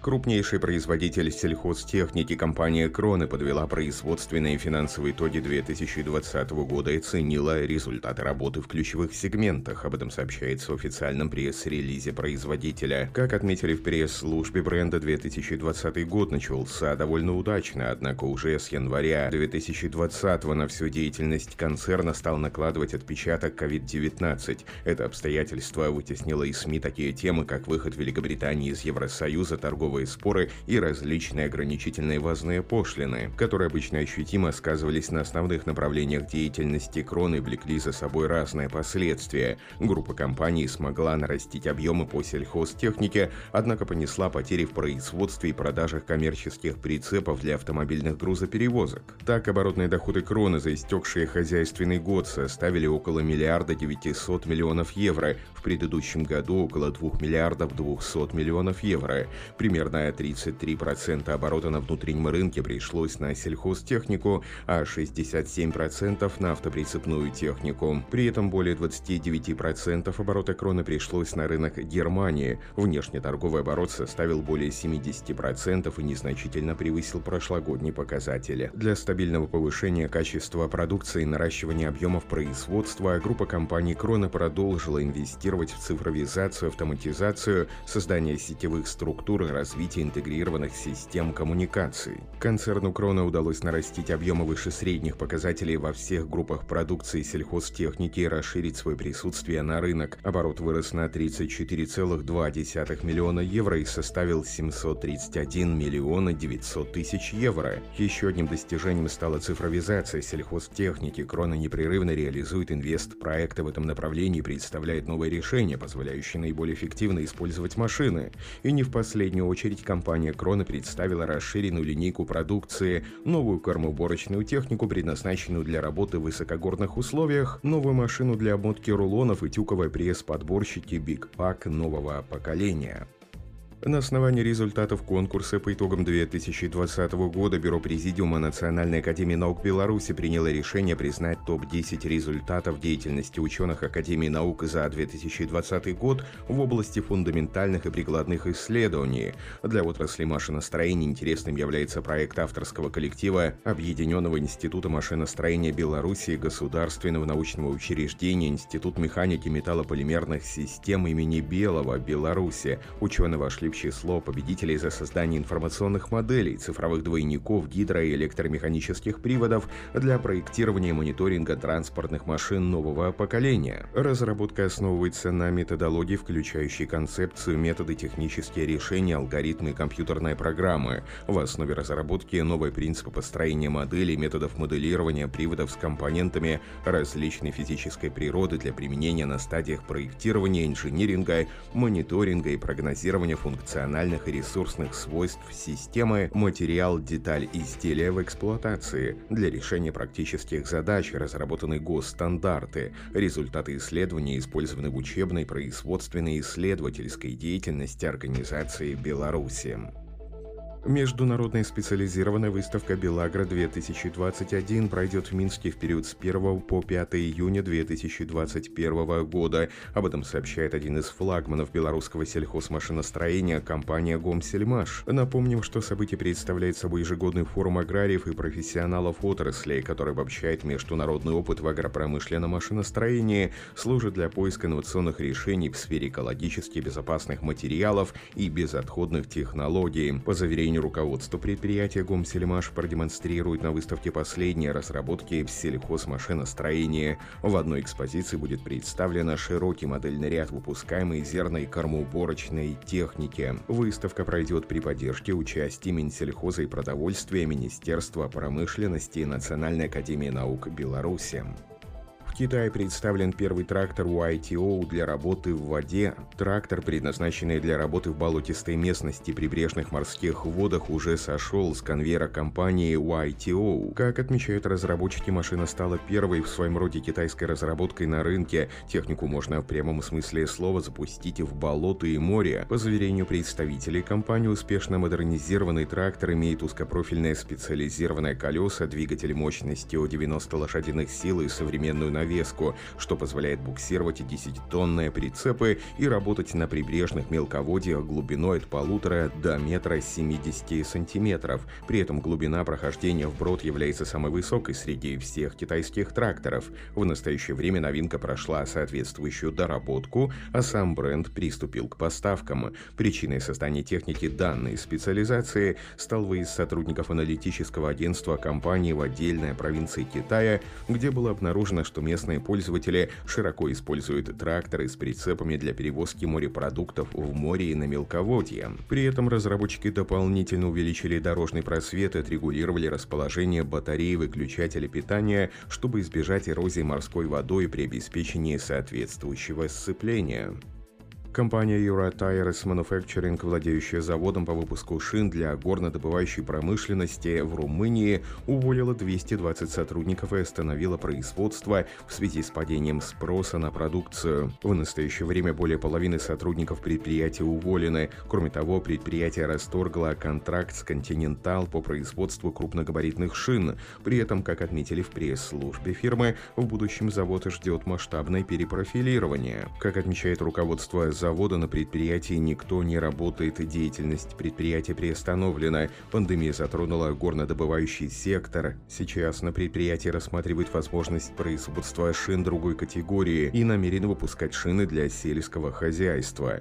Крупнейший производитель сельхозтехники компания «Кроны» подвела производственные и финансовые итоги 2020 года и оценила результаты работы в ключевых сегментах. Об этом сообщается в официальном пресс-релизе производителя. Как отметили в пресс-службе бренда, 2020 год начался довольно удачно, однако уже с января 2020 на всю деятельность концерна стал накладывать отпечаток COVID-19. Это обстоятельство вытеснило из СМИ такие темы, как выход Великобритании из Евросоюза, торгового торговые споры и различные ограничительные ввозные пошлины, которые обычно ощутимо сказывались на основных направлениях деятельности Крон и влекли за собой разные последствия. Группа компаний смогла нарастить объемы по сельхозтехнике, однако понесла потери в производстве и продажах коммерческих прицепов для автомобильных грузоперевозок. Так, оборотные доходы Кроны за истекший хозяйственный год составили около миллиарда 900 миллионов евро, в предыдущем году около 2 миллиардов 200 миллионов евро. Примерно Примерно 33% оборота на внутреннем рынке пришлось на сельхозтехнику, а 67% на автоприцепную технику. При этом более 29% оборота кроны пришлось на рынок Германии. Внешний торговый оборот составил более 70% и незначительно превысил прошлогодний показатель. Для стабильного повышения качества продукции и наращивания объемов производства группа компаний Крона продолжила инвестировать в цифровизацию, автоматизацию, создание сетевых структур и развития интегрированных систем коммуникаций. Концерну Крона удалось нарастить объемы выше средних показателей во всех группах продукции сельхозтехники и расширить свое присутствие на рынок. Оборот вырос на 34,2 миллиона евро и составил 731 миллиона 900 тысяч евро. Еще одним достижением стала цифровизация сельхозтехники. Крона непрерывно реализует инвест-проекты в этом направлении и представляет новые решения, позволяющие наиболее эффективно использовать машины. И не в последнюю очередь очередь, компания Крона представила расширенную линейку продукции, новую кормоуборочную технику, предназначенную для работы в высокогорных условиях, новую машину для обмотки рулонов и тюковый пресс-подборщики Big Pack нового поколения. На основании результатов конкурса по итогам 2020 года Бюро Президиума Национальной Академии Наук Беларуси приняло решение признать топ-10 результатов деятельности ученых Академии Наук за 2020 год в области фундаментальных и прикладных исследований. Для отрасли машиностроения интересным является проект авторского коллектива Объединенного института машиностроения Беларуси Государственного научного учреждения Институт механики металлополимерных систем имени Белого Беларуси. Ученые вошли в число победителей за создание информационных моделей, цифровых двойников, гидро- и электромеханических приводов для проектирования мониторинга транспортных машин нового поколения. Разработка основывается на методологии, включающей концепцию, методы, технические решения, алгоритмы и компьютерные программы. В основе разработки новые принципы построения моделей, методов моделирования приводов с компонентами различной физической природы для применения на стадиях проектирования, инжиниринга, мониторинга и прогнозирования функций функциональных и ресурсных свойств системы материал, деталь, изделия в эксплуатации. Для решения практических задач разработаны госстандарты. Результаты исследования использованы в учебной, производственной и исследовательской деятельности организации Беларуси. Международная специализированная выставка «Белагра-2021» пройдет в Минске в период с 1 по 5 июня 2021 года. Об этом сообщает один из флагманов белорусского сельхозмашиностроения компания «Гомсельмаш». Напомним, что событие представляет собой ежегодный форум аграриев и профессионалов отраслей, который обобщает международный опыт в агропромышленном машиностроении, служит для поиска инновационных решений в сфере экологически безопасных материалов и безотходных технологий. По заверению мнению руководства предприятия Гомсельмаш продемонстрирует на выставке последние разработки в сельхозмашиностроении. В одной экспозиции будет представлена широкий модельный ряд выпускаемой зерной кормоуборочной техники. Выставка пройдет при поддержке участия Минсельхоза и продовольствия, Министерства промышленности и Национальной академии наук Беларуси. Китае представлен первый трактор YTO для работы в воде. Трактор, предназначенный для работы в болотистой местности прибрежных морских водах, уже сошел с конвейера компании YTO. Как отмечают разработчики, машина стала первой в своем роде китайской разработкой на рынке. Технику можно в прямом смысле слова запустить в болото и море. По заверению представителей компании, успешно модернизированный трактор имеет узкопрофильное специализированное колеса, двигатель мощностью 90 лошадиных сил и современную нагрузку навеску, что позволяет буксировать 10-тонные прицепы и работать на прибрежных мелководьях глубиной от полутора до метра 70 сантиметров. При этом глубина прохождения вброд является самой высокой среди всех китайских тракторов. В настоящее время новинка прошла соответствующую доработку, а сам бренд приступил к поставкам. Причиной создания техники данной специализации стал выезд сотрудников аналитического агентства компании в отдельной провинции Китая, где было обнаружено, что местные пользователи широко используют тракторы с прицепами для перевозки морепродуктов в море и на мелководье. При этом разработчики дополнительно увеличили дорожный просвет и отрегулировали расположение батареи выключателя питания, чтобы избежать эрозии морской водой при обеспечении соответствующего сцепления. Компания Euro Tires Manufacturing, владеющая заводом по выпуску шин для горнодобывающей промышленности в Румынии, уволила 220 сотрудников и остановила производство в связи с падением спроса на продукцию. В настоящее время более половины сотрудников предприятия уволены. Кроме того, предприятие расторгло контракт с Continental по производству крупногабаритных шин. При этом, как отметили в пресс-службе фирмы, в будущем завод ждет масштабное перепрофилирование. Как отмечает руководство завода на предприятии никто не работает, деятельность предприятия приостановлена. Пандемия затронула горнодобывающий сектор. Сейчас на предприятии рассматривают возможность производства шин другой категории и намерены выпускать шины для сельского хозяйства.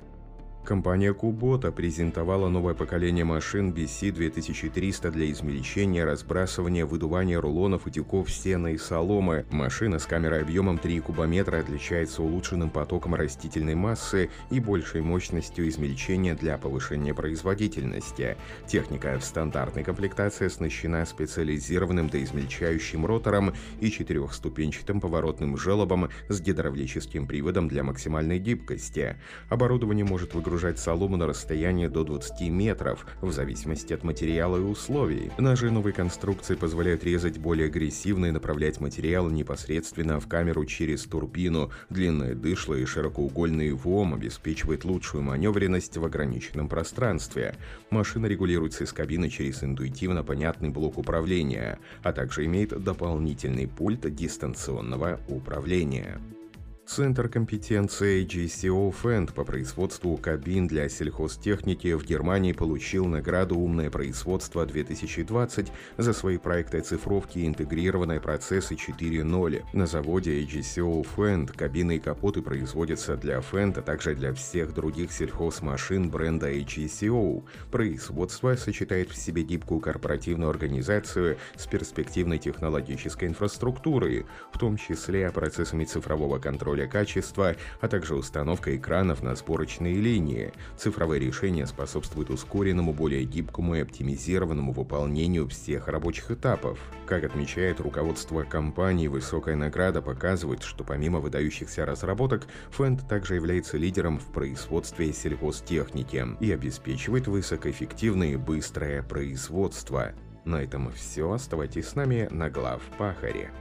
Компания Kubota презентовала новое поколение машин BC 2300 для измельчения, разбрасывания, выдувания рулонов и тюков сена и соломы. Машина с камерой объемом 3 кубометра отличается улучшенным потоком растительной массы и большей мощностью измельчения для повышения производительности. Техника в стандартной комплектации оснащена специализированным доизмельчающим ротором и четырехступенчатым поворотным желобом с гидравлическим приводом для максимальной гибкости. Оборудование может выгружать загружать солому на расстояние до 20 метров, в зависимости от материала и условий. Ножи новой конструкции позволяют резать более агрессивно и направлять материал непосредственно в камеру через турбину. Длинное дышло и широкоугольный ВОМ обеспечивает лучшую маневренность в ограниченном пространстве. Машина регулируется из кабины через интуитивно понятный блок управления, а также имеет дополнительный пульт дистанционного управления. Центр компетенции GCO Fend по производству кабин для сельхозтехники в Германии получил награду «Умное производство 2020» за свои проекты оцифровки интегрированные процессы 4.0. На заводе GCO Fend кабины и капоты производятся для Fend, а также для всех других сельхозмашин бренда HCO. Производство сочетает в себе гибкую корпоративную организацию с перспективной технологической инфраструктурой, в том числе процессами цифрового контроля контроля качества, а также установка экранов на сборочные линии. Цифровые решения способствуют ускоренному, более гибкому и оптимизированному выполнению всех рабочих этапов. Как отмечает руководство компании, высокая награда показывает, что помимо выдающихся разработок, Фэнд также является лидером в производстве сельхозтехники и обеспечивает высокоэффективное и быстрое производство. На этом все. Оставайтесь с нами на глав Пахаре.